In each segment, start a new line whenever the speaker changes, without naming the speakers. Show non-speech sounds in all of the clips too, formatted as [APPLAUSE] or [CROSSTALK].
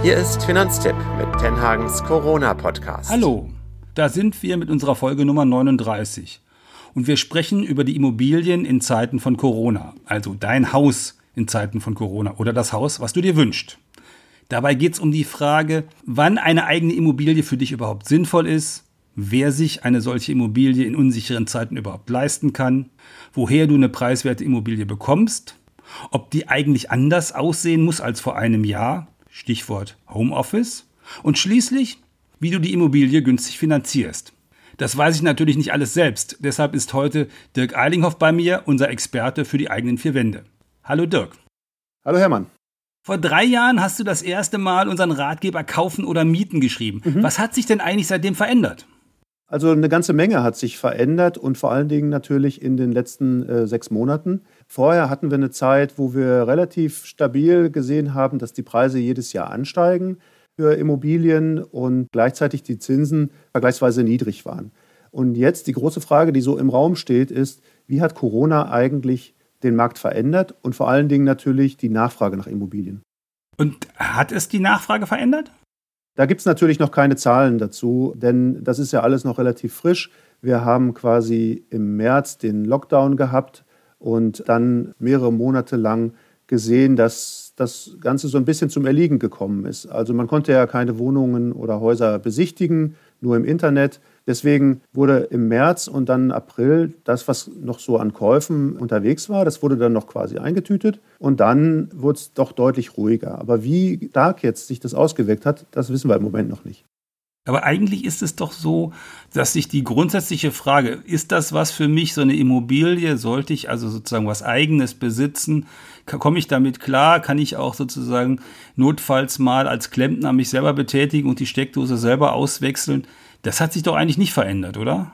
Hier ist Finanztipp mit Tenhagens Corona-Podcast.
Hallo, da sind wir mit unserer Folge Nummer 39. Und wir sprechen über die Immobilien in Zeiten von Corona. Also dein Haus in Zeiten von Corona oder das Haus, was du dir wünschst. Dabei geht es um die Frage, wann eine eigene Immobilie für dich überhaupt sinnvoll ist, wer sich eine solche Immobilie in unsicheren Zeiten überhaupt leisten kann, woher du eine preiswerte Immobilie bekommst, ob die eigentlich anders aussehen muss als vor einem Jahr, Stichwort Homeoffice, und schließlich, wie du die Immobilie günstig finanzierst. Das weiß ich natürlich nicht alles selbst, deshalb ist heute Dirk Eilinghoff bei mir, unser Experte für die eigenen vier Wände. Hallo Dirk.
Hallo Hermann.
Vor drei Jahren hast du das erste Mal unseren Ratgeber Kaufen oder Mieten geschrieben. Mhm. Was hat sich denn eigentlich seitdem verändert?
Also eine ganze Menge hat sich verändert und vor allen Dingen natürlich in den letzten äh, sechs Monaten. Vorher hatten wir eine Zeit, wo wir relativ stabil gesehen haben, dass die Preise jedes Jahr ansteigen für Immobilien und gleichzeitig die Zinsen vergleichsweise niedrig waren. Und jetzt die große Frage, die so im Raum steht, ist, wie hat Corona eigentlich den Markt verändert und vor allen Dingen natürlich die Nachfrage nach Immobilien.
Und hat es die Nachfrage verändert?
Da gibt es natürlich noch keine Zahlen dazu, denn das ist ja alles noch relativ frisch. Wir haben quasi im März den Lockdown gehabt und dann mehrere Monate lang gesehen, dass das Ganze so ein bisschen zum Erliegen gekommen ist. Also man konnte ja keine Wohnungen oder Häuser besichtigen, nur im Internet. Deswegen wurde im März und dann April das, was noch so an Käufen unterwegs war, das wurde dann noch quasi eingetütet. Und dann wurde es doch deutlich ruhiger. Aber wie stark jetzt sich das ausgewirkt hat, das wissen wir im Moment noch nicht.
Aber eigentlich ist es doch so, dass sich die grundsätzliche Frage, ist das was für mich, so eine Immobilie? Sollte ich also sozusagen was eigenes besitzen? Komme ich damit klar? Kann ich auch sozusagen notfalls mal als Klempner mich selber betätigen und die Steckdose selber auswechseln? Das hat sich doch eigentlich nicht verändert, oder?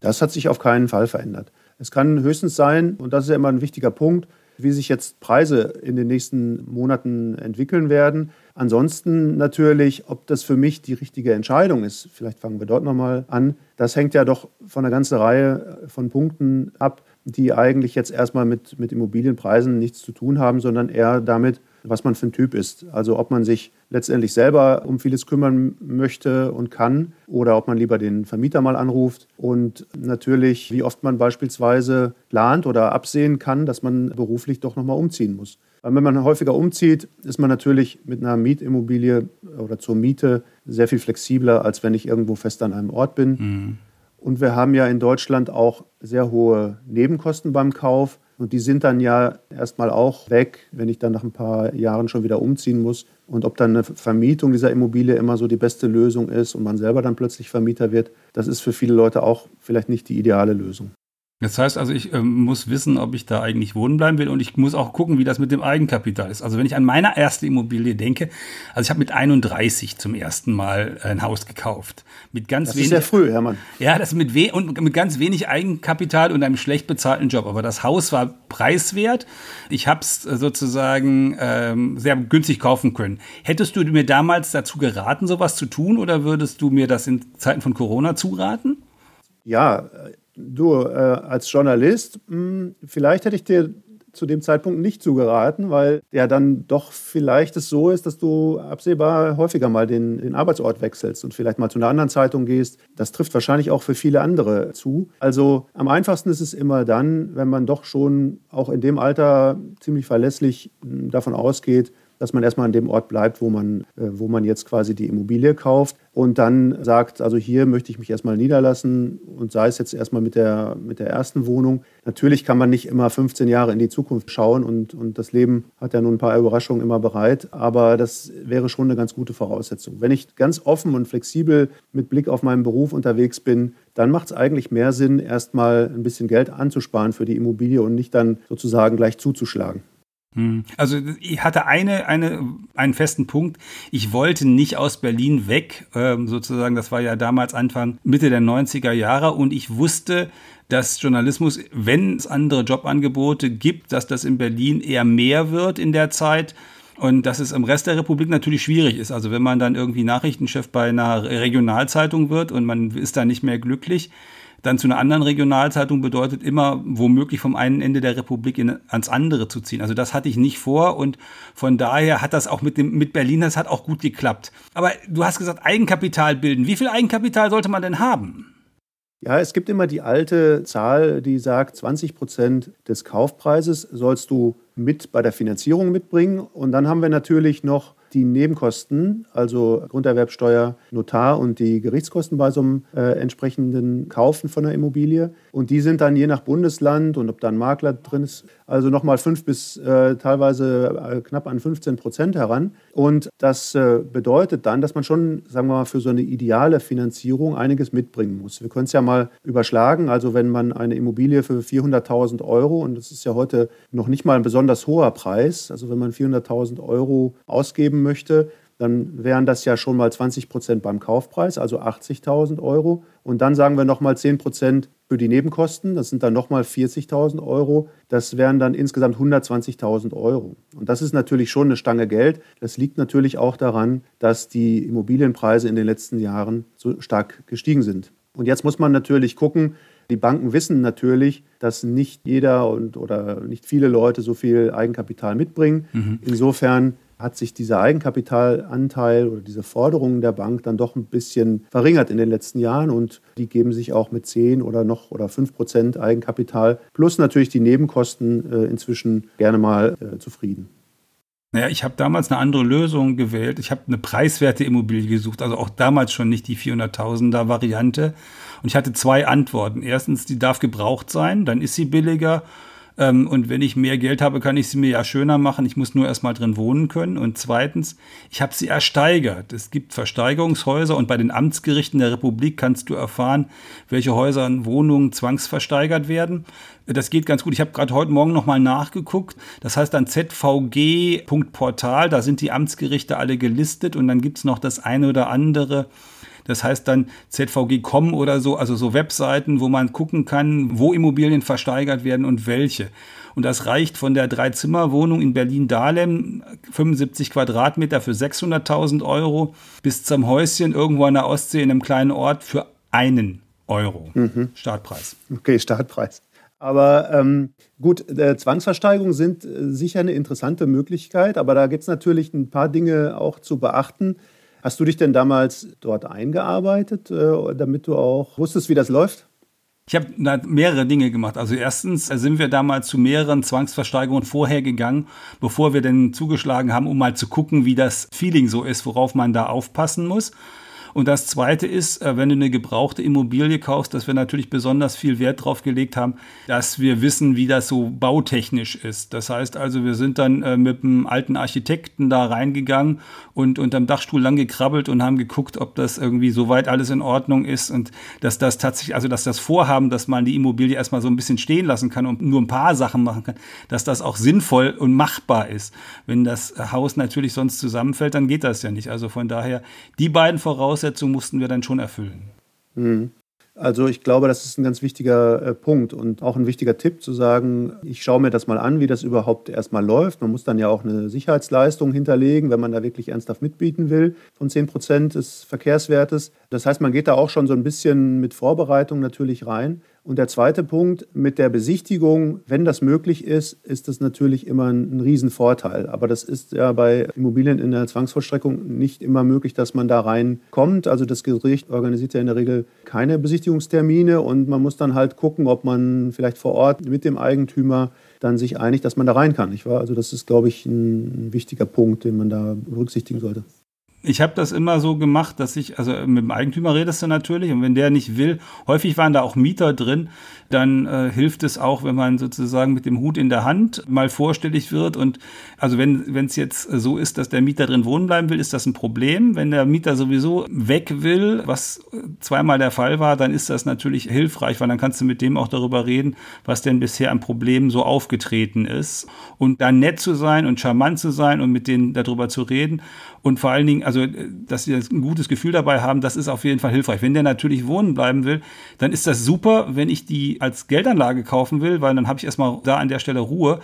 Das hat sich auf keinen Fall verändert. Es kann höchstens sein, und das ist ja immer ein wichtiger Punkt, wie sich jetzt Preise in den nächsten Monaten entwickeln werden. Ansonsten natürlich, ob das für mich die richtige Entscheidung ist, vielleicht fangen wir dort nochmal an, das hängt ja doch von einer ganzen Reihe von Punkten ab, die eigentlich jetzt erstmal mit, mit Immobilienpreisen nichts zu tun haben, sondern eher damit, was man für ein Typ ist. Also ob man sich letztendlich selber um vieles kümmern möchte und kann oder ob man lieber den Vermieter mal anruft und natürlich, wie oft man beispielsweise plant oder absehen kann, dass man beruflich doch nochmal umziehen muss. Weil wenn man häufiger umzieht, ist man natürlich mit einer Mietimmobilie oder zur Miete sehr viel flexibler, als wenn ich irgendwo fest an einem Ort bin. Mhm. Und wir haben ja in Deutschland auch sehr hohe Nebenkosten beim Kauf. Und die sind dann ja erstmal auch weg, wenn ich dann nach ein paar Jahren schon wieder umziehen muss. Und ob dann eine Vermietung dieser Immobilie immer so die beste Lösung ist und man selber dann plötzlich Vermieter wird, das ist für viele Leute auch vielleicht nicht die ideale Lösung.
Das heißt also, ich äh, muss wissen, ob ich da eigentlich wohnen bleiben will und ich muss auch gucken, wie das mit dem Eigenkapital ist. Also wenn ich an meine erste Immobilie denke, also ich habe mit 31 zum ersten Mal ein Haus gekauft. Mit ganz
das
wenig,
ist sehr früh, Hermann.
Ja, das mit, we und mit ganz wenig Eigenkapital und einem schlecht bezahlten Job. Aber das Haus war preiswert. Ich habe es äh, sozusagen ähm, sehr günstig kaufen können. Hättest du mir damals dazu geraten, sowas zu tun oder würdest du mir das in Zeiten von Corona zuraten?
Ja, Du, äh, als Journalist, mh, hm, vielleicht hätte ich dir zu dem Zeitpunkt nicht zugeraten, weil ja dann doch vielleicht es so ist, dass du absehbar häufiger mal den, den, Arbeitsort wechselst und vielleicht mal zu einer anderen Zeitung gehst. Das trifft wahrscheinlich auch für viele andere zu. Also am einfachsten ist es immer dann, wenn man doch schon auch in dem Alter ziemlich verlässlich hm, davon ausgeht, dass man erstmal an dem Ort bleibt, wo man, äh, wo man jetzt quasi die Immobilie kauft und dann sagt, also hier möchte ich mich erstmal niederlassen und sei es jetzt erstmal mit der, mit der ersten Wohnung. Natürlich kann man nicht immer 15 Jahre in die Zukunft schauen und, und das Leben hat ja nun ein paar Überraschungen immer bereit, aber das wäre schon eine ganz gute Voraussetzung. Wenn ich ganz offen und flexibel mit Blick auf meinen Beruf unterwegs bin, dann macht es eigentlich mehr Sinn, erstmal ein bisschen Geld anzusparen für die Immobilie und nicht dann sozusagen gleich zuzuschlagen.
Hm. Also ich hatte eine, eine, einen festen Punkt. Ich wollte nicht aus Berlin weg, ähm, sozusagen. Das war ja damals Anfang, Mitte der 90er Jahre. Und ich wusste, dass Journalismus, wenn es andere Jobangebote gibt, dass das in Berlin eher mehr wird in der Zeit. Und dass es im Rest der Republik natürlich schwierig ist. Also wenn man dann irgendwie Nachrichtenchef bei einer Regionalzeitung wird und man ist da nicht mehr glücklich, dann zu einer anderen Regionalzeitung bedeutet immer womöglich vom einen Ende der Republik in, ans andere zu ziehen. Also das hatte ich nicht vor und von daher hat das auch mit dem mit Berlin das hat auch gut geklappt. Aber du hast gesagt Eigenkapital bilden. Wie viel Eigenkapital sollte man denn haben?
Ja, es gibt immer die alte Zahl, die sagt, 20 Prozent des Kaufpreises sollst du mit bei der Finanzierung mitbringen. Und dann haben wir natürlich noch die Nebenkosten, also Grunderwerbsteuer, Notar und die Gerichtskosten bei so einem äh, entsprechenden Kaufen von einer Immobilie. Und die sind dann je nach Bundesland und ob da ein Makler drin ist, also nochmal fünf bis äh, teilweise äh, knapp an 15 Prozent heran. Und das äh, bedeutet dann, dass man schon, sagen wir mal, für so eine ideale Finanzierung einiges mitbringen muss. Wir können es ja mal überschlagen. Also wenn man eine Immobilie für 400.000 Euro, und das ist ja heute noch nicht mal ein besonders hoher Preis, also wenn man 400.000 Euro ausgeben möchte, dann wären das ja schon mal 20 Prozent beim Kaufpreis, also 80.000 Euro. Und dann sagen wir nochmal 10 Prozent für die Nebenkosten, das sind dann nochmal 40.000 Euro. Das wären dann insgesamt 120.000 Euro. Und das ist natürlich schon eine Stange Geld. Das liegt natürlich auch daran, dass die Immobilienpreise in den letzten Jahren so stark gestiegen sind. Und jetzt muss man natürlich gucken, die Banken wissen natürlich, dass nicht jeder und, oder nicht viele Leute so viel Eigenkapital mitbringen. Mhm. Insofern hat sich dieser Eigenkapitalanteil oder diese Forderungen der Bank dann doch ein bisschen verringert in den letzten Jahren und die geben sich auch mit 10 oder noch oder 5 Prozent Eigenkapital plus natürlich die Nebenkosten äh, inzwischen gerne mal äh, zufrieden.
Naja, ich habe damals eine andere Lösung gewählt. Ich habe eine preiswerte Immobilie gesucht, also auch damals schon nicht die 400.000er Variante. Und ich hatte zwei Antworten. Erstens, die darf gebraucht sein, dann ist sie billiger. Ähm, und wenn ich mehr Geld habe, kann ich sie mir ja schöner machen. Ich muss nur erstmal drin wohnen können. Und zweitens, ich habe sie ersteigert. Es gibt Versteigerungshäuser und bei den Amtsgerichten der Republik kannst du erfahren, welche Häuser und Wohnungen zwangsversteigert werden. Das geht ganz gut. Ich habe gerade heute Morgen nochmal nachgeguckt. Das heißt dann zvg.portal, da sind die Amtsgerichte alle gelistet und dann gibt es noch das eine oder andere das heißt dann ZVG.com oder so, also so Webseiten, wo man gucken kann, wo Immobilien versteigert werden und welche. Und das reicht von der Dreizimmerwohnung in Berlin-Dahlem, 75 Quadratmeter für 600.000 Euro, bis zum Häuschen irgendwo an der Ostsee in einem kleinen Ort für einen Euro. Mhm. Startpreis.
Okay, Startpreis. Aber ähm, gut, äh, Zwangsversteigerungen sind äh, sicher eine interessante Möglichkeit, aber da gibt es natürlich ein paar Dinge auch zu beachten. Hast du dich denn damals dort eingearbeitet, äh, damit du auch wusstest, wie das läuft?
Ich habe mehrere Dinge gemacht. Also erstens sind wir damals zu mehreren Zwangsversteigerungen vorher gegangen, bevor wir denn zugeschlagen haben, um mal zu gucken, wie das Feeling so ist, worauf man da aufpassen muss. Und das Zweite ist, äh, wenn du eine gebrauchte Immobilie kaufst, dass wir natürlich besonders viel Wert drauf gelegt haben, dass wir wissen, wie das so bautechnisch ist. Das heißt also, wir sind dann äh, mit einem alten Architekten da reingegangen und unterm Dachstuhl lang gekrabbelt und haben geguckt, ob das irgendwie soweit alles in Ordnung ist und dass das tatsächlich, also dass das Vorhaben, dass man die Immobilie erstmal so ein bisschen stehen lassen kann und nur ein paar Sachen machen kann, dass das auch sinnvoll und machbar ist. Wenn das Haus natürlich sonst zusammenfällt, dann geht das ja nicht. Also von daher, die beiden Voraussetzungen Voraussetzungen mussten wir dann schon erfüllen.
Mhm. Also ich glaube, das ist ein ganz wichtiger äh, Punkt und auch ein wichtiger Tipp zu sagen, ich schaue mir das mal an, wie das überhaupt erstmal läuft. Man muss dann ja auch eine Sicherheitsleistung hinterlegen, wenn man da wirklich ernsthaft mitbieten will von 10 Prozent des Verkehrswertes. Das heißt, man geht da auch schon so ein bisschen mit Vorbereitung natürlich rein. Und der zweite Punkt mit der Besichtigung, wenn das möglich ist, ist das natürlich immer ein, Riesenvorteil. Aber das ist ja bei Immobilien in der Zwangsvollstreckung nicht immer möglich, dass man da reinkommt. Also das Gericht organisiert ja in der Regel keine Besichtigungstermine und man muss dann halt gucken, ob man vielleicht vor Ort mit dem Eigentümer dann sich einigt, dass man da rein kann. Nicht wahr? Also das ist, glaube ich, ein wichtiger Punkt, den man da berücksichtigen sollte.
Ich habe das immer so gemacht, dass ich, also mit dem Eigentümer redest du natürlich und wenn der nicht will, häufig waren da auch Mieter drin, dann äh, hilft es auch, wenn man sozusagen mit dem Hut in der Hand mal vorstellig wird. Und also wenn es jetzt so ist, dass der Mieter drin wohnen bleiben will, ist das ein Problem. Wenn der Mieter sowieso weg will, was zweimal der Fall war, dann ist das natürlich hilfreich, weil dann kannst du mit dem auch darüber reden, was denn bisher an Problemen so aufgetreten ist. Und dann nett zu sein und charmant zu sein und mit denen darüber zu reden. Und vor allen Dingen, also, dass sie ein gutes Gefühl dabei haben, das ist auf jeden Fall hilfreich. Wenn der natürlich wohnen bleiben will, dann ist das super, wenn ich die als Geldanlage kaufen will, weil dann habe ich erstmal da an der Stelle Ruhe.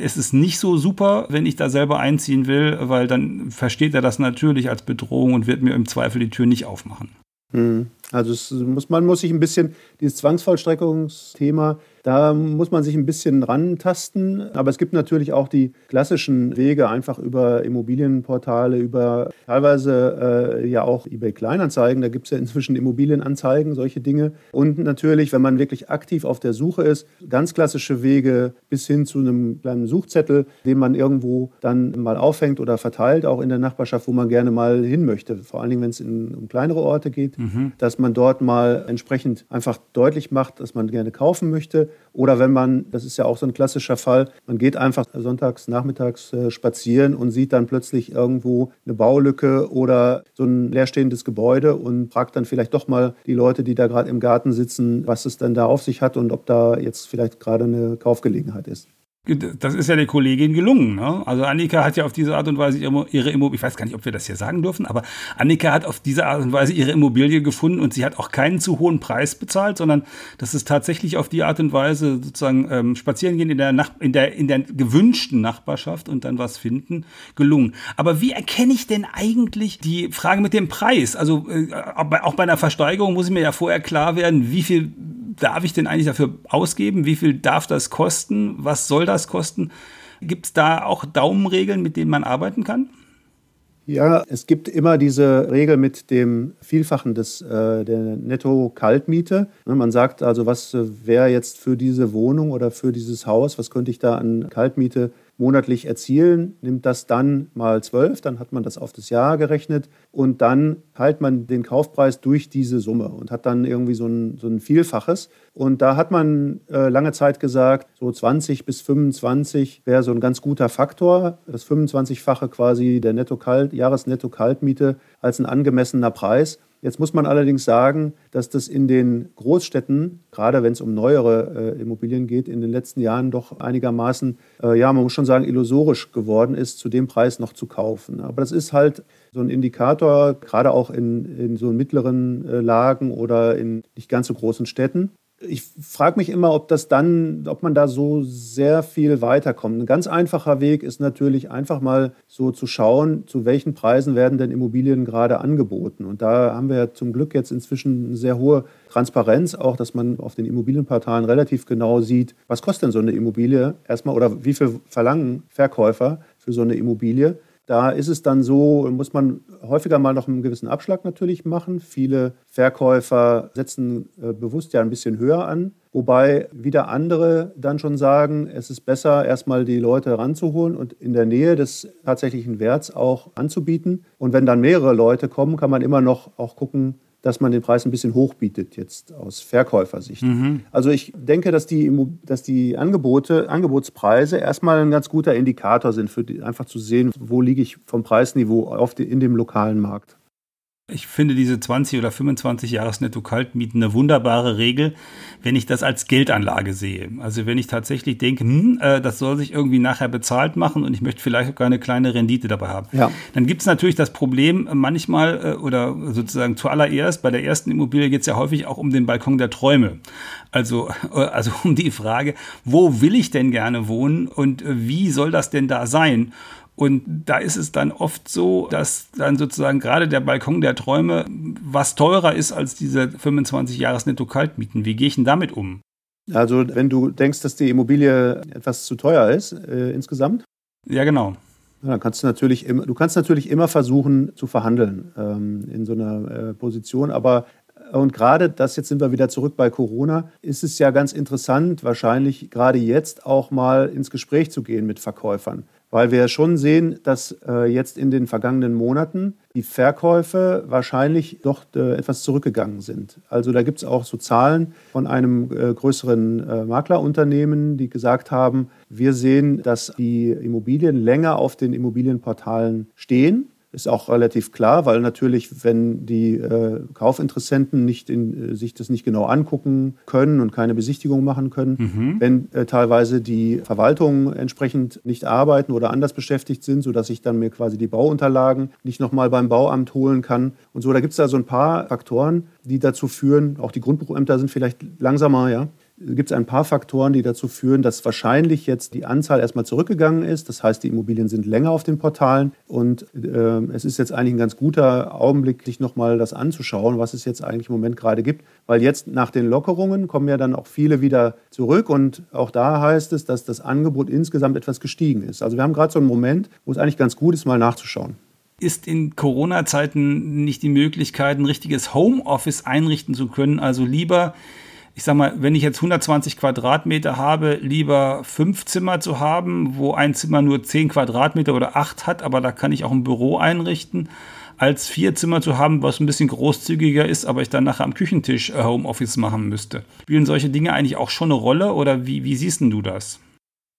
Es ist nicht so super, wenn ich da selber einziehen will, weil dann versteht er das natürlich als Bedrohung und wird mir im Zweifel die Tür nicht aufmachen.
Mhm. Also muss, man muss sich ein bisschen, dieses Zwangsvollstreckungsthema da muss man sich ein bisschen rantasten. Aber es gibt natürlich auch die klassischen Wege, einfach über Immobilienportale, über teilweise äh, ja auch eBay Kleinanzeigen. Da gibt es ja inzwischen Immobilienanzeigen, solche Dinge. Und natürlich, wenn man wirklich aktiv auf der Suche ist, ganz klassische Wege bis hin zu einem kleinen Suchzettel, den man irgendwo dann mal aufhängt oder verteilt, auch in der Nachbarschaft, wo man gerne mal hin möchte. Vor allen Dingen, wenn es um kleinere Orte geht, mhm. dass man dort mal entsprechend einfach deutlich macht, dass man gerne kaufen möchte oder wenn man, das ist ja auch so ein klassischer Fall, man geht einfach sonntags, nachmittags äh, spazieren und sieht dann plötzlich irgendwo eine Baulücke oder so ein leerstehendes Gebäude und fragt dann vielleicht doch mal die Leute, die da gerade im Garten sitzen, was es denn da auf sich hat und ob da jetzt vielleicht gerade eine Kaufgelegenheit ist.
Das ist ja der Kollegin gelungen. Ne? Also Annika hat ja auf diese Art und Weise ihre, Immobilie, ich weiß gar nicht, ob wir das hier sagen dürfen, aber Annika hat auf diese Art und Weise ihre Immobilie gefunden und sie hat auch keinen zu hohen Preis bezahlt, sondern das ist tatsächlich auf die Art und Weise sozusagen ähm, spazieren gehen in der, Nach in, der, in der gewünschten Nachbarschaft und dann was finden, gelungen. Aber wie erkenne ich denn eigentlich die Frage mit dem Preis? Also äh, auch bei einer Versteigerung muss ich mir ja vorher klar werden, wie viel darf ich denn eigentlich dafür ausgeben? Wie viel darf das kosten? Was soll das kosten? Gibt es da auch Daumenregeln, mit denen man arbeiten kann?
Ja, es gibt immer diese Regel mit dem Vielfachen des, äh, der Netto-Kaltmiete. Ne, man sagt also, was äh, wäre jetzt für diese Wohnung oder für dieses Haus, was könnte ich da an Kaltmiete monatlich erzielen, nimmt das dann mal zwölf, dann hat man das auf das Jahr gerechnet und dann teilt man den Kaufpreis durch diese Summe und hat dann irgendwie so ein, so ein Vielfaches. Und da hat man äh, lange Zeit gesagt, so 20 bis 25 wäre so ein ganz guter Faktor, das 25-fache quasi der Netto -Kalt, Jahresnetto-Kaltmiete als ein angemessener Preis. Jetzt muss man allerdings sagen, dass das in den Großstädten, gerade wenn es um neuere äh, Immobilien geht, in den letzten Jahren doch einigermaßen, äh, ja, man muss schon sagen, illusorisch geworden ist, zu dem Preis noch zu kaufen. Aber das ist halt so ein Indikator, gerade auch in, in so mittleren äh, Lagen oder in nicht ganz so großen Städten ich frage mich immer, ob das dann, ob man da so sehr viel weiterkommt. Ein ganz einfacher Weg ist natürlich einfach mal so zu schauen, zu welchen Preisen werden denn Immobilien gerade angeboten. Und da haben wir ja zum Glück jetzt inzwischen eine sehr hohe Transparenz, auch dass man auf den Immobilienportalen relativ genau sieht, was kostet denn so eine Immobilie erstmal oder wie viel verlangen Verkäufer für so eine Immobilie. Da ist es dann so, muss man häufiger mal noch einen gewissen Abschlag natürlich machen. Viele Verkäufer setzen äh, bewusst ja ein bisschen höher an, wobei wieder andere dann schon sagen, es ist besser, erstmal die Leute ranzuholen und in der Nähe des tatsächlichen Werts auch anzubieten. Und wenn dann mehrere Leute kommen, kann man immer noch auch gucken, dass man den Preis ein bisschen hochbietet jetzt aus Verkäufersicht. Mhm. Also ich denke, dass die, dass die Angebote, Angebotspreise erstmal ein ganz guter Indikator sind, für die, einfach zu sehen, wo liege ich vom Preisniveau auf die, in dem lokalen Markt.
Ich finde diese 20 oder 25 Jahres Netto-Kaltmieten eine wunderbare Regel, wenn ich das als Geldanlage sehe. Also wenn ich tatsächlich denke, hm, äh, das soll sich irgendwie nachher bezahlt machen und ich möchte vielleicht sogar eine kleine Rendite dabei haben. Ja. Dann gibt es natürlich das Problem äh, manchmal äh, oder sozusagen zuallererst, bei der ersten Immobilie geht es ja häufig auch um den Balkon der Träume. Also, äh, also [LAUGHS] um die Frage, wo will ich denn gerne wohnen und wie soll das denn da sein? Und da ist es dann oft so, dass dann sozusagen gerade der Balkon der Träume was teurer ist als diese 25 Jahres Netto-Kaltmieten. Wie gehe ich denn damit um?
Also wenn du denkst, dass die Immobilie etwas zu teuer ist äh, insgesamt?
Ja, genau.
Dann kannst du natürlich, immer, du kannst natürlich immer versuchen zu verhandeln ähm, in so einer äh, Position, aber und gerade das, jetzt sind wir wieder zurück bei Corona, ist es ja ganz interessant, wahrscheinlich gerade jetzt auch mal ins Gespräch zu gehen mit Verkäufern weil wir schon sehen, dass äh, jetzt in den vergangenen Monaten die Verkäufe wahrscheinlich doch äh, etwas zurückgegangen sind. Also da gibt es auch so Zahlen von einem äh, größeren äh, Maklerunternehmen, die gesagt haben, wir sehen, dass die Immobilien länger auf den Immobilienportalen stehen ist auch relativ klar, weil natürlich, wenn die äh, Kaufinteressenten nicht in, äh, sich das nicht genau angucken können und keine Besichtigung machen können, mhm. wenn äh, teilweise die Verwaltungen entsprechend nicht arbeiten oder anders beschäftigt sind, sodass ich dann mir quasi die Bauunterlagen nicht nochmal beim Bauamt holen kann und so. Da gibt es da so ein paar Faktoren, die dazu führen, auch die Grundbuchämter sind vielleicht langsamer, ja, gibt es ein paar Faktoren, die dazu führen, dass wahrscheinlich jetzt die Anzahl erstmal zurückgegangen ist. Das heißt, die Immobilien sind länger auf den Portalen und äh, es ist jetzt eigentlich ein ganz guter Augenblick, sich nochmal das anzuschauen, was es jetzt eigentlich im Moment gerade gibt. Weil jetzt nach den Lockerungen kommen ja dann auch viele wieder zurück und auch da heißt es, dass das Angebot insgesamt etwas gestiegen ist. Also wir haben gerade so einen Moment, wo es eigentlich ganz gut ist, mal nachzuschauen
ist in Corona-Zeiten nicht die Möglichkeit, ein richtiges Homeoffice einrichten zu können. Also lieber ich sag mal, wenn ich jetzt 120 Quadratmeter habe, lieber fünf Zimmer zu haben, wo ein Zimmer nur 10 Quadratmeter oder acht hat, aber da kann ich auch ein Büro einrichten, als vier Zimmer zu haben, was ein bisschen großzügiger ist, aber ich dann nachher am Küchentisch äh, Homeoffice machen müsste. Spielen solche Dinge eigentlich auch schon eine Rolle oder wie, wie siehst du das?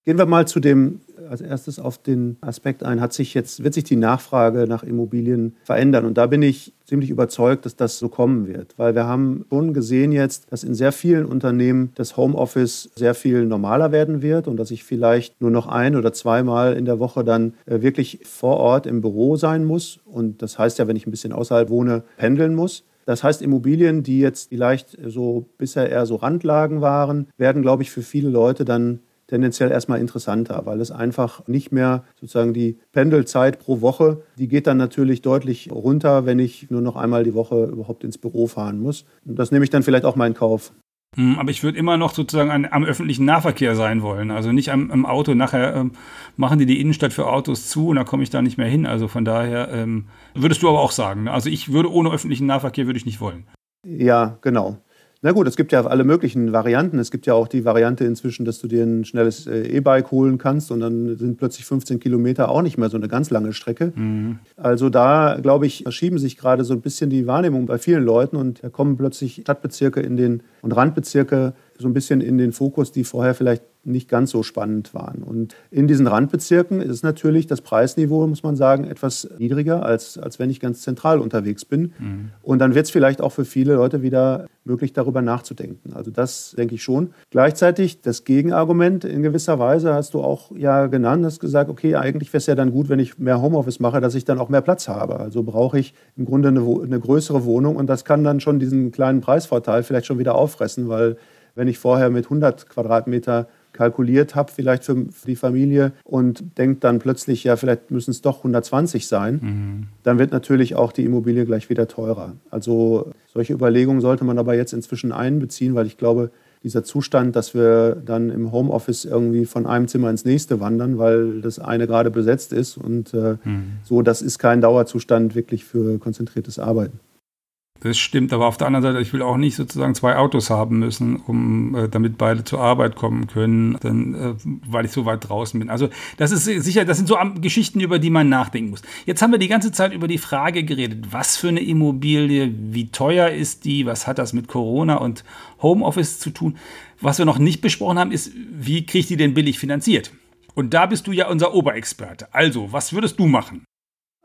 Gehen wir mal zu dem als erstes auf den Aspekt ein, hat sich jetzt, wird sich die Nachfrage nach Immobilien verändern. Und da bin ich ziemlich überzeugt, dass das so kommen wird. Weil wir haben schon gesehen jetzt, dass in sehr vielen Unternehmen das Homeoffice sehr viel normaler werden wird und dass ich vielleicht nur noch ein oder zweimal in der Woche dann äh, wirklich vor Ort im Büro sein muss. Und das heißt ja, wenn ich ein bisschen außerhalb wohne, pendeln muss. Das heißt, Immobilien, die jetzt vielleicht so bisher eher so Randlagen waren, werden, glaube ich, für viele Leute dann tendenziell erstmal interessanter, weil es einfach nicht mehr sozusagen die Pendelzeit pro Woche, die geht dann natürlich deutlich runter, wenn ich nur noch einmal die Woche überhaupt ins Büro fahren muss. Und das nehme ich dann vielleicht auch mal in Kauf.
Hm, aber ich würde immer noch sozusagen an, am öffentlichen Nahverkehr sein wollen. Also nicht am, am Auto. Nachher ähm, machen die die Innenstadt für Autos zu und da komme ich da nicht mehr hin. Also von daher ähm, würdest du aber auch sagen. Ne? Also ich würde ohne öffentlichen Nahverkehr würde ich nicht wollen.
Ja, genau. Na gut, es gibt ja alle möglichen Varianten. Es gibt ja auch die Variante inzwischen, dass du dir ein schnelles äh, E-Bike holen kannst und dann sind plötzlich 15 Kilometer auch nicht mehr so eine ganz lange Strecke. Mhm. Also da, glaube ich, verschieben sich gerade so ein bisschen die Wahrnehmung bei vielen Leuten und da kommen plötzlich Stadtbezirke in den und Randbezirke so ein bisschen in den Fokus, die vorher vielleicht nicht ganz so spannend waren. Und in diesen Randbezirken ist natürlich das Preisniveau, muss man sagen, etwas niedriger, als, als wenn ich ganz zentral unterwegs bin. Mhm. Und dann wird es vielleicht auch für viele Leute wieder möglich, darüber nachzudenken. Also das denke ich schon. Gleichzeitig das Gegenargument in gewisser Weise hast du auch ja genannt, hast gesagt, okay, eigentlich wäre es ja dann gut, wenn ich mehr Homeoffice mache, dass ich dann auch mehr Platz habe. Also brauche ich im Grunde eine, eine größere Wohnung und das kann dann schon diesen kleinen Preisvorteil vielleicht schon wieder auffressen, weil wenn ich vorher mit 100 Quadratmeter kalkuliert habe, vielleicht für, die Familie und denkt dann plötzlich, ja, vielleicht müssen es doch 120 sein, mhm. dann wird natürlich auch die Immobilie gleich wieder teurer. Also solche Überlegungen sollte man aber jetzt inzwischen einbeziehen, weil ich glaube, dieser Zustand, dass wir dann im Homeoffice irgendwie von einem Zimmer ins nächste wandern, weil das eine gerade besetzt ist und äh, mhm. so, das ist kein Dauerzustand wirklich für konzentriertes Arbeiten.
Das stimmt, aber auf der anderen Seite, ich will auch nicht sozusagen zwei Autos haben müssen, um äh, damit beide zur Arbeit kommen können, dann, äh, weil ich so weit draußen bin. Also das ist sicher, das sind so Geschichten, über die man nachdenken muss. Jetzt haben wir die ganze Zeit über die Frage geredet, was für eine Immobilie, wie teuer ist die, was hat das mit Corona und Homeoffice zu tun. Was wir noch nicht besprochen haben, ist, wie kriegt die denn billig finanziert? Und da bist du ja unser Oberexperte. Also, was würdest du machen?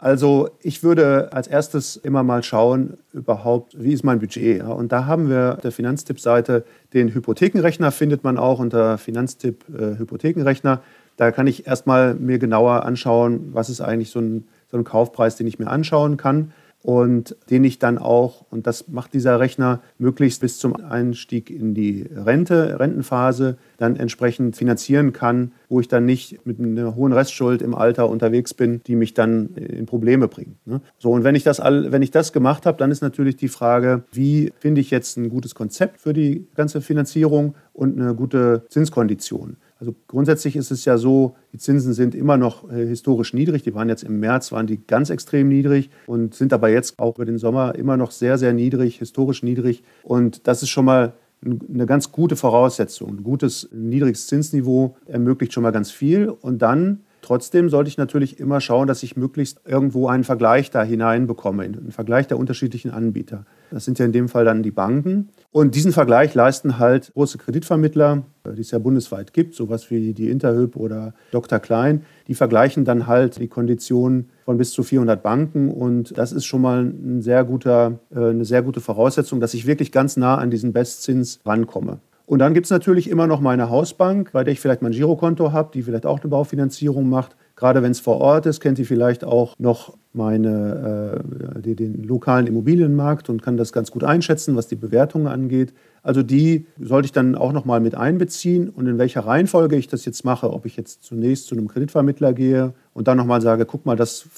Also ich würde als erstes immer mal schauen, überhaupt, wie ist mein Budget. Und da haben wir auf der Finanztipp-Seite den Hypothekenrechner, findet man auch unter Finanztipp äh, Hypothekenrechner. Da kann ich erstmal mir genauer anschauen, was ist eigentlich so ein, so ein Kaufpreis, den ich mir anschauen kann und den ich dann auch, und das macht dieser Rechner, möglichst bis zum Einstieg in die Rente, Rentenphase, dann entsprechend finanzieren kann, wo ich dann nicht mit einer hohen Restschuld im Alter unterwegs bin, die mich dann in Probleme bringt. Ne? So, und wenn ich das, all, wenn ich das gemacht habe, dann ist natürlich die Frage, wie finde ich jetzt ein gutes Konzept für die ganze Finanzierung und eine gute Zinskondition. Also grundsätzlich ist es ja so, die Zinsen sind immer noch äh, historisch niedrig. Die waren jetzt im März, waren die ganz extrem niedrig und sind aber jetzt auch über den Sommer immer noch sehr, sehr niedrig, historisch niedrig. Und das ist schon mal eine ganz gute Voraussetzung. Ein gutes, niedriges Zinsniveau ermöglicht schon mal ganz viel. Und dann Trotzdem sollte ich natürlich immer schauen, dass ich möglichst irgendwo einen Vergleich da hineinbekomme, einen Vergleich der unterschiedlichen Anbieter. Das sind ja in dem Fall dann die Banken. Und diesen Vergleich leisten halt große Kreditvermittler, die es ja bundesweit gibt, sowas wie die Interhyp oder Dr. Klein. Die vergleichen dann halt die Konditionen von bis zu 400 Banken. Und das ist schon mal ein sehr guter, äh, eine sehr gute Voraussetzung, dass ich wirklich ganz nah an diesen Bestzins rankomme. Und dann gibt es natürlich immer noch meine Hausbank, bei der ich vielleicht mein Girokonto habe, die vielleicht auch eine Baufinanzierung macht. Gerade wenn es vor Ort ist, kennt die vielleicht auch noch meine, äh, die, den lokalen Immobilienmarkt und kann das ganz gut einschätzen, was die Bewertungen angeht. Also die sollte ich dann auch nochmal mit einbeziehen und in welcher Reihenfolge ich das jetzt mache, ob ich jetzt zunächst zu einem Kreditvermittler gehe und dann nochmal sage, guck mal, das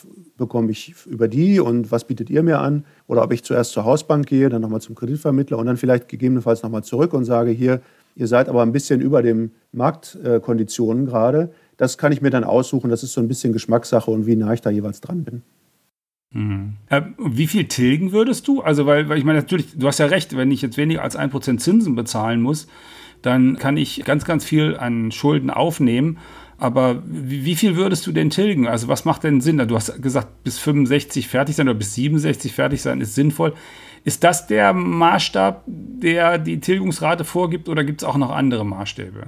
bekomme ich über die und was bietet ihr mir an? Oder ob ich zuerst zur Hausbank gehe, dann nochmal zum Kreditvermittler und dann vielleicht gegebenenfalls nochmal zurück und sage, hier, ihr seid aber ein bisschen über den Marktkonditionen gerade. Das kann ich mir dann aussuchen. Das ist so ein bisschen Geschmackssache und wie nah ich da jeweils dran bin.
Mhm. Äh, wie viel tilgen würdest du? Also, weil, weil ich meine, natürlich, du hast ja recht, wenn ich jetzt weniger als 1% Zinsen bezahlen muss, dann kann ich ganz, ganz viel an Schulden aufnehmen. Aber wie, wie, viel würdest du denn tilgen? Also, was macht denn Sinn? Du hast gesagt, bis 65 fertig sein oder bis 67 fertig sein ist sinnvoll. Ist das der Maßstab, der die Tilgungsrate vorgibt oder gibt es auch noch andere Maßstäbe?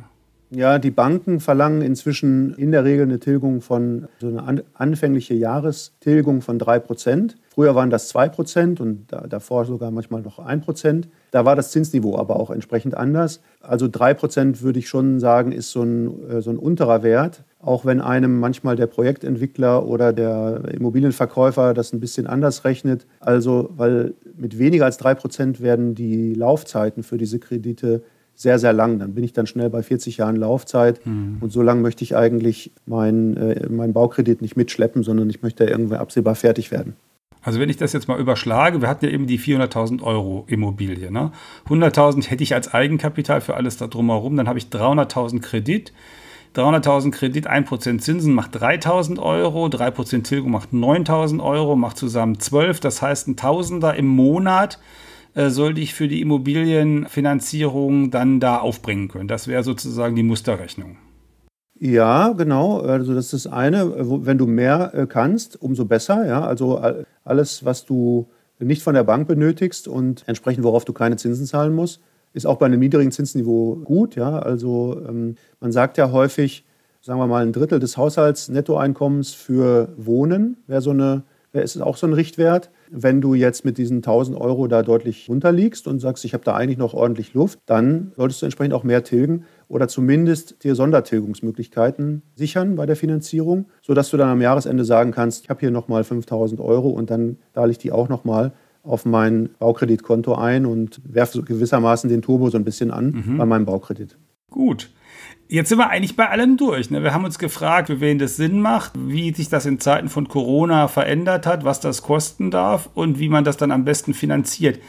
Ja, die Banken verlangen inzwischen in der Regel eine Tilgung von, so eine anfängliche Jahrestilgung von 3 Prozent. Früher waren das 2 Prozent und davor sogar manchmal noch 1 Prozent. Da war das Zinsniveau aber auch entsprechend anders. Also 3 Prozent würde ich schon sagen, ist so ein, äh, so ein unterer Wert. Auch wenn einem manchmal der Projektentwickler oder der Immobilienverkäufer das ein bisschen anders rechnet. Also, weil mit weniger als 3 Prozent werden die Laufzeiten für diese Kredite sehr, sehr lang. Dann bin ich dann schnell bei 40 Jahren Laufzeit. Mhm. Und so lange möchte ich eigentlich meinen äh, mein Baukredit nicht mitschleppen, sondern ich möchte irgendwie absehbar fertig werden.
Also wenn ich das jetzt mal überschlage, wir hatten ja eben die 400.000 Euro Immobilie. Ne? 100.000 hätte ich als Eigenkapital für alles da drumherum, dann habe ich 300.000 Kredit. 300.000 Kredit, 1% Zinsen macht 3.000 Euro, 3% Tilgung macht 9.000 Euro, macht zusammen 12, das heißt ein Tausender im Monat äh, sollte ich für die Immobilienfinanzierung dann da aufbringen können. Das wäre sozusagen die Musterrechnung.
Ja, genau. Also das ist eine. Wenn du mehr äh, kannst, umso besser. Ja, also alles, was du nicht von der Bank benötigst und entsprechend worauf du keine Zinsen zahlen musst, ist auch bei einem niedrigen Zinsniveau gut. Ja, also ähm, man sagt ja häufig, sagen wir mal ein Drittel des Haushaltsnettoeinkommens für Wohnen wäre so eine, ist auch so ein Richtwert. Wenn du jetzt mit diesen 1000 Euro da deutlich runterliegst und sagst, ich habe da eigentlich noch ordentlich Luft, dann solltest du entsprechend auch mehr tilgen oder zumindest dir Sondertilgungsmöglichkeiten sichern bei der Finanzierung, sodass du dann am Jahresende sagen kannst, ich habe hier nochmal 5000 Euro und dann zahle ich die auch nochmal auf mein Baukreditkonto ein und werfe gewissermaßen den Turbo so ein bisschen an mhm. bei meinem Baukredit.
Gut. Jetzt sind wir eigentlich bei allem durch. Ne? Wir haben uns gefragt, für wen das Sinn macht, wie sich das in Zeiten von Corona verändert hat, was das kosten darf und wie man das dann am besten finanziert.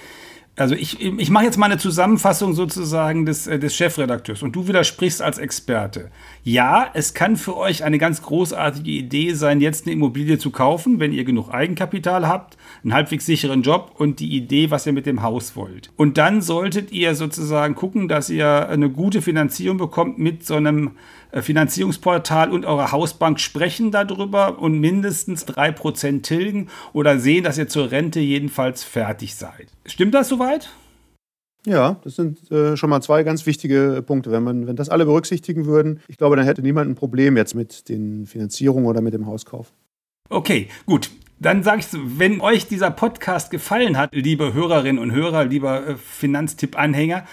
Also ich, ich mache jetzt mal eine Zusammenfassung sozusagen des, äh, des Chefredakteurs und du widersprichst als Experte. Ja, es kann für euch eine ganz großartige Idee sein, jetzt eine Immobilie zu kaufen, wenn ihr genug Eigenkapital habt, einen halbwegs sicheren Job und die Idee, was ihr mit dem Haus wollt. Und dann solltet ihr sozusagen gucken, dass ihr eine gute Finanzierung bekommt mit so einem Finanzierungsportal und eurer Hausbank sprechen darüber und mindestens 3% tilgen oder sehen, dass ihr zur Rente jedenfalls fertig seid. Stimmt das soweit?
Ja, das sind äh, schon mal zwei ganz wichtige Punkte. Wenn, man, wenn das alle berücksichtigen würden, ich glaube, dann hätte niemand ein Problem jetzt mit den Finanzierungen oder mit dem Hauskauf.
Okay, gut. Dann sage ich wenn euch dieser Podcast gefallen hat, liebe Hörerinnen und Hörer, lieber äh, Finanztipp-Anhänger,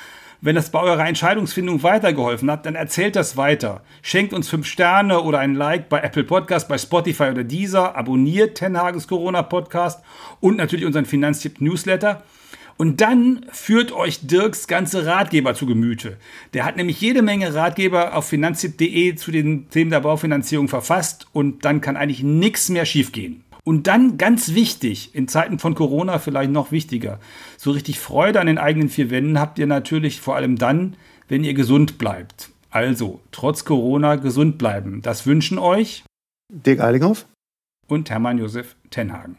wenn das bei eurer Entscheidungsfindung weitergeholfen hat, dann erzählt das weiter. Schenkt uns fünf Sterne oder ein Like bei Apple Podcast, bei Spotify oder Deezer. Abonniert Tenhagens Corona Podcast und natürlich unseren Finanztipp Newsletter. Und dann führt euch Dirks ganze Ratgeber zu Gemüte. Der hat nämlich jede Menge Ratgeber auf finanztipp.de zu den Themen der Baufinanzierung verfasst und dann kann eigentlich nichts mehr schiefgehen. Und dann ganz wichtig, in Zeiten von Corona vielleicht noch wichtiger, so richtig Freude an den eigenen vier Wänden habt ihr natürlich vor allem dann, wenn ihr gesund bleibt. Also, trotz Corona gesund bleiben. Das wünschen euch
Dirk Eilinghoff
und Hermann Josef Tenhagen.